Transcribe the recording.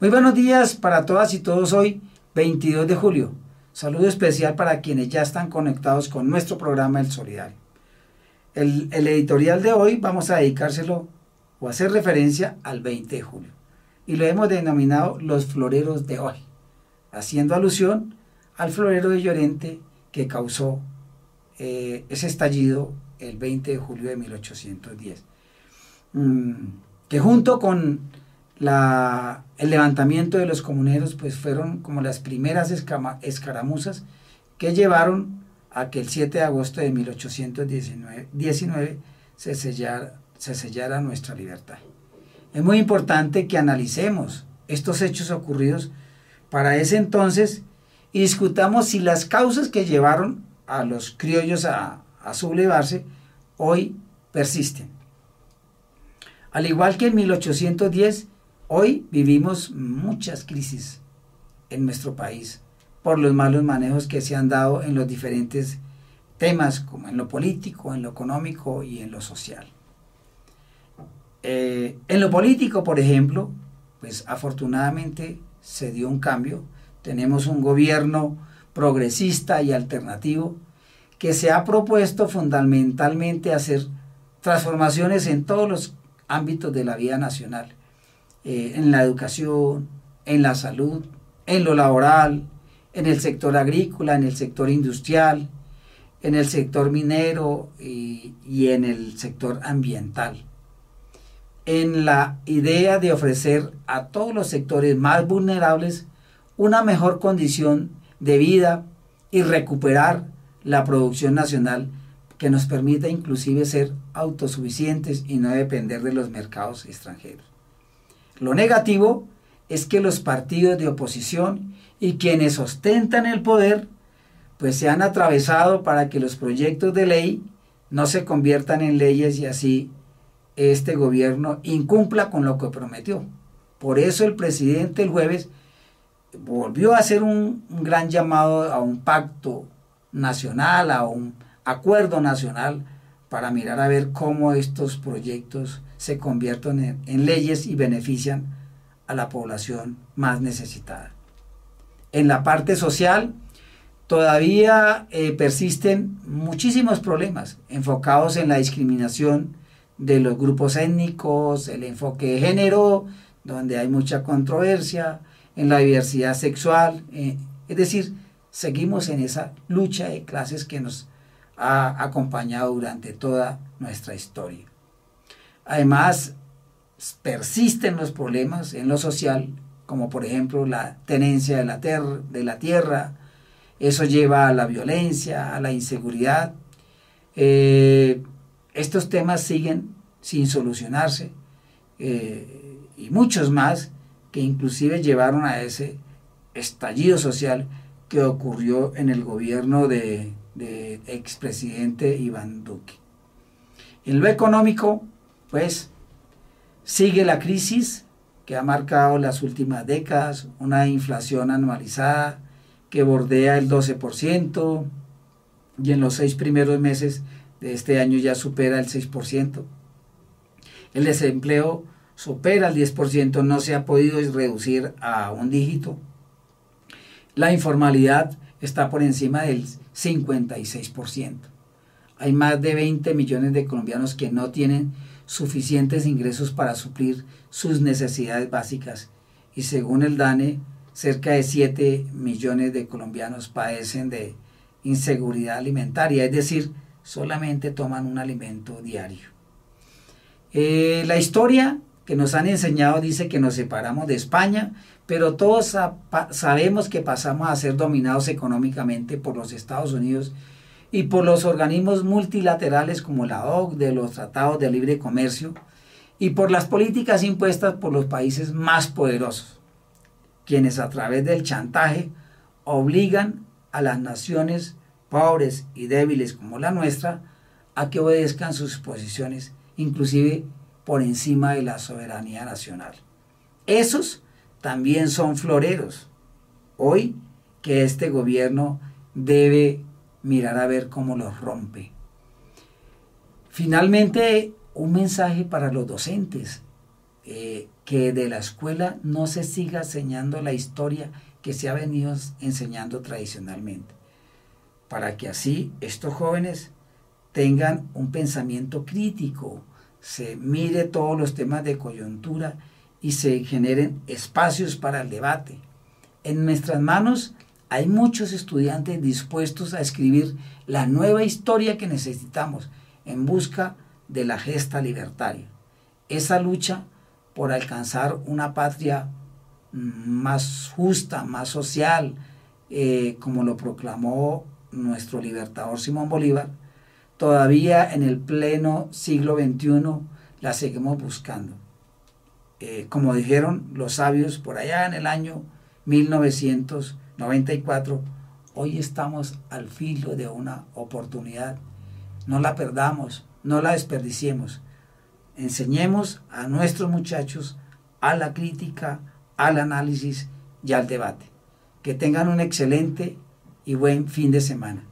Muy buenos días para todas y todos hoy, 22 de julio. Saludo especial para quienes ya están conectados con nuestro programa El Solidario. El, editorial de hoy vamos a dedicárselo o hacer referencia al 20 de julio. Y lo hemos denominado los floreros de hoy, haciendo alusión al florero de Llorente que causó eh, ese estallido el 20 de julio de 1810. Mm, que junto con el levantamiento de los comuneros, pues fueron como las primeras escaramuzas que llevaron a que el 7 de agosto de 1819 se sellara, se sellara nuestra libertad. Es muy importante que analicemos estos hechos ocurridos para ese entonces y discutamos si las causas que llevaron a los criollos a, a sublevarse hoy persisten. Al igual que en 1810, Hoy vivimos muchas crisis en nuestro país por los malos manejos que se han dado en los diferentes temas, como en lo político, en lo económico y en lo social. Eh, en lo político, por ejemplo, pues afortunadamente se dio un cambio. Tenemos un gobierno progresista y alternativo que se ha propuesto fundamentalmente hacer transformaciones en todos los ámbitos de la vida nacional eh, en la educación, en la salud, en lo laboral, en el sector agrícola, en el sector industrial, en el sector minero y, y en el sector ambiental. En la idea de ofrecer a todos los sectores más vulnerables una mejor condición de vida y recuperar la producción nacional que nos permita inclusive ser autosuficientes y no depender de los mercados extranjeros. Lo negativo es que los partidos de oposición y quienes ostentan el poder pues se han atravesado para que los proyectos de ley no se conviertan en leyes y así este gobierno incumpla con lo que prometió. Por eso el presidente el jueves volvió a hacer un, un gran llamado a un pacto nacional, a un acuerdo nacional para mirar a ver cómo estos proyectos se convierten en, leyes y benefician a la población más necesitada. En la parte social, todavía eh, persisten muchísimos problemas enfocados en la discriminación de los grupos étnicos, el enfoque de género, donde hay mucha controversia, en la diversidad sexual, eh, es decir, seguimos en esa lucha de clases que nos ha acompañado durante toda nuestra historia. Además, persisten los problemas en lo social, como por ejemplo la tenencia de la, tierra, eso lleva a la violencia, a la inseguridad. Eh, estos temas siguen sin solucionarse eh, y muchos más que inclusive llevaron a ese estallido social que ocurrió en el gobierno de, de expresidente Iván Duque. En lo económico, pues sigue la crisis que ha marcado las últimas décadas, una inflación anualizada que bordea el 12% y en los seis primeros meses de este año ya supera el 6%. El desempleo supera el 10%, no se ha podido reducir a un dígito. La informalidad está por encima del 56%. Hay más de 20 millones de colombianos que no tienen suficientes ingresos para suplir sus necesidades básicas y según el DANE, cerca de 7 millones de colombianos padecen de inseguridad alimentaria, es decir, solamente toman un alimento diario. Eh, la historia que nos han enseñado dice que nos separamos de España, pero todos sabemos que pasamos a ser dominados económicamente por los Estados Unidos y por los organismos multilaterales como la OCDE, los tratados de libre comercio y por las políticas impuestas por los países más poderosos, quienes a través del chantaje obligan a las naciones pobres y débiles como la nuestra a que obedezcan sus posiciones, inclusive por encima de la soberanía nacional. Esos también son floreros. Hoy que este gobierno debe mirar a ver cómo los rompe. Finalmente, un mensaje para los docentes. eh, que de la escuela no se siga enseñando la historia que se ha venido enseñando tradicionalmente, para que así estos jóvenes tengan un pensamiento crítico, se mire todos los temas de coyuntura y se generen espacios para el debate. En nuestras manos hay muchos estudiantes dispuestos a escribir la nueva historia que necesitamos en busca de la gesta libertaria. Esa lucha por alcanzar una patria más justa, más social, eh, como lo proclamó nuestro libertador Simón Bolívar, todavía en el pleno siglo XXI la seguimos buscando. Eh, como dijeron los sabios por allá en el año 1994, hoy estamos al filo de una oportunidad. No la perdamos, no la desperdiciemos. Enseñemos a nuestros muchachos a la crítica, al análisis y al debate. Que tengan un excelente y buen fin de semana.